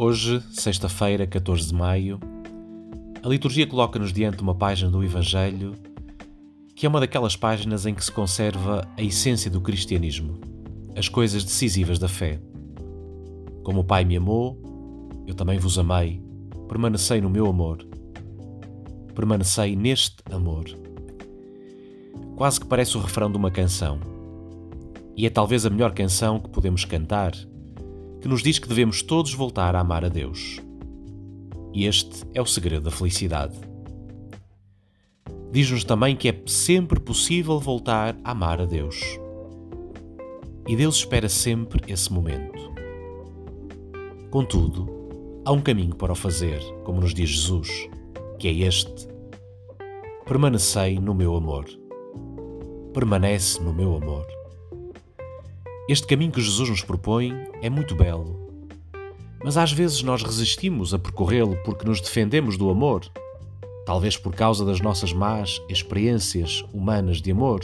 Hoje, sexta-feira, 14 de maio, a liturgia coloca-nos diante uma página do Evangelho que é uma daquelas páginas em que se conserva a essência do cristianismo, as coisas decisivas da fé. Como o Pai me amou, eu também vos amei, permanecei no meu amor. Permanecei neste amor. Quase que parece o refrão de uma canção. E é talvez a melhor canção que podemos cantar que nos diz que devemos todos voltar a amar a Deus. E este é o segredo da felicidade. Diz-nos também que é sempre possível voltar a amar a Deus. E Deus espera sempre esse momento. Contudo, há um caminho para o fazer, como nos diz Jesus, que é este: Permanecei no meu amor. Permanece no meu amor. Este caminho que Jesus nos propõe é muito belo, mas às vezes nós resistimos a percorrê-lo porque nos defendemos do amor, talvez por causa das nossas más experiências humanas de amor.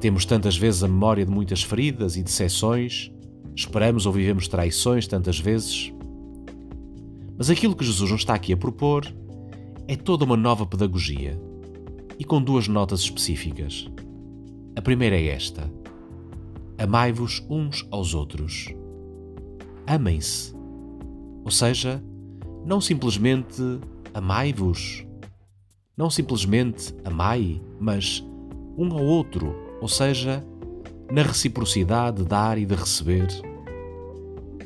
Temos tantas vezes a memória de muitas feridas e decepções, esperamos ou vivemos traições tantas vezes. Mas aquilo que Jesus nos está aqui a propor é toda uma nova pedagogia e com duas notas específicas. A primeira é esta Amai-vos uns aos outros. Amem-se. Ou seja, não simplesmente amai-vos. Não simplesmente amai, mas um ao outro, ou seja, na reciprocidade de dar e de receber.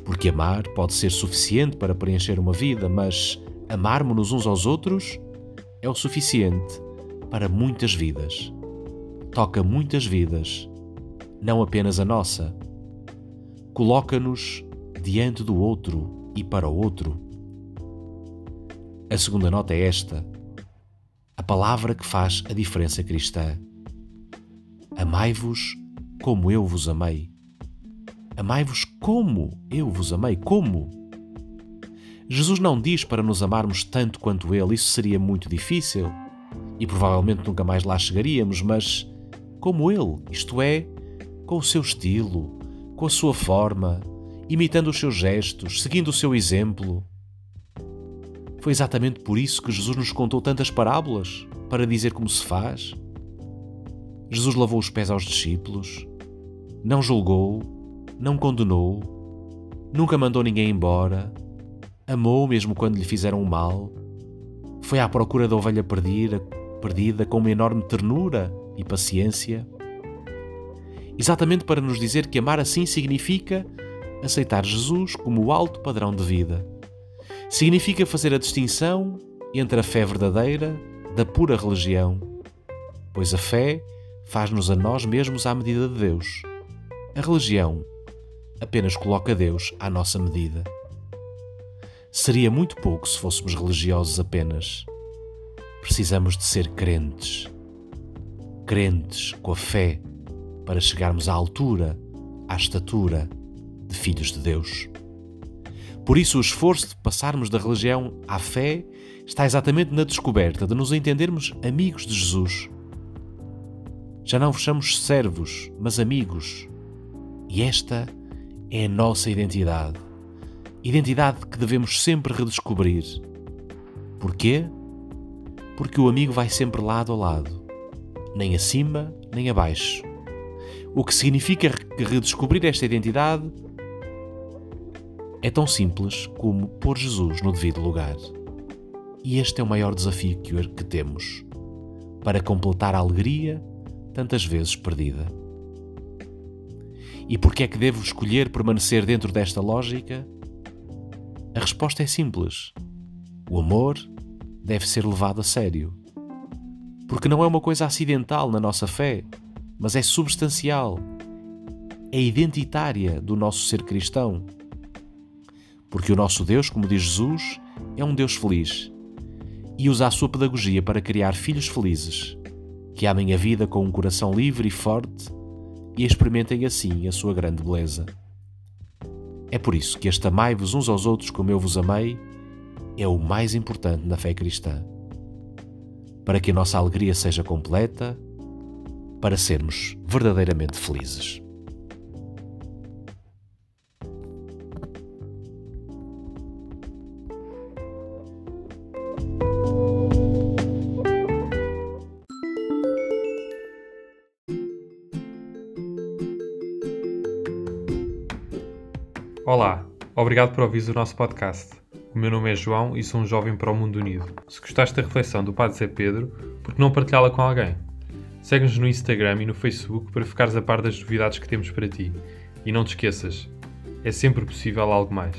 Porque amar pode ser suficiente para preencher uma vida, mas amarmos-nos uns aos outros é o suficiente para muitas vidas. Toca muitas vidas não apenas a nossa. Coloca-nos diante do outro e para o outro. A segunda nota é esta: a palavra que faz a diferença cristã. Amai-vos como eu vos amei. Amai-vos como eu vos amei. Como? Jesus não diz para nos amarmos tanto quanto Ele, isso seria muito difícil e provavelmente nunca mais lá chegaríamos, mas como Ele, isto é, com o seu estilo, com a sua forma, imitando os seus gestos, seguindo o seu exemplo. Foi exatamente por isso que Jesus nos contou tantas parábolas para dizer como se faz. Jesus lavou os pés aos discípulos, não julgou, não condenou, nunca mandou ninguém embora, amou mesmo quando lhe fizeram o mal, foi à procura da ovelha perdida, perdida com uma enorme ternura e paciência exatamente para nos dizer que amar assim significa aceitar Jesus como o alto padrão de vida. Significa fazer a distinção entre a fé verdadeira da pura religião, pois a fé faz-nos a nós mesmos à medida de Deus. A religião apenas coloca Deus à nossa medida. Seria muito pouco se fôssemos religiosos apenas. Precisamos de ser crentes. Crentes com a fé para chegarmos à altura, à estatura de filhos de Deus. Por isso, o esforço de passarmos da religião à fé está exatamente na descoberta de nos entendermos amigos de Jesus. Já não vos chamamos servos, mas amigos. E esta é a nossa identidade. Identidade que devemos sempre redescobrir. Porquê? Porque o amigo vai sempre lado a lado, nem acima nem abaixo o que significa que redescobrir esta identidade é tão simples como pôr Jesus no devido lugar. E este é o maior desafio que temos para completar a alegria tantas vezes perdida. E por que é que devo escolher permanecer dentro desta lógica? A resposta é simples. O amor deve ser levado a sério. Porque não é uma coisa acidental na nossa fé, mas é substancial, é identitária do nosso ser cristão. Porque o nosso Deus, como diz Jesus, é um Deus feliz e usa a sua pedagogia para criar filhos felizes, que amem a vida com um coração livre e forte e experimentem assim a sua grande beleza. É por isso que este amai-vos uns aos outros como eu vos amei é o mais importante na fé cristã. Para que a nossa alegria seja completa, para sermos verdadeiramente felizes. Olá, obrigado por ouvir o nosso podcast. O meu nome é João e sou um jovem para o mundo unido. Se gostaste da reflexão do Padre Zé Pedro, por que não partilhá-la com alguém? Segue-nos no Instagram e no Facebook para ficares a par das novidades que temos para ti. E não te esqueças, é sempre possível algo mais.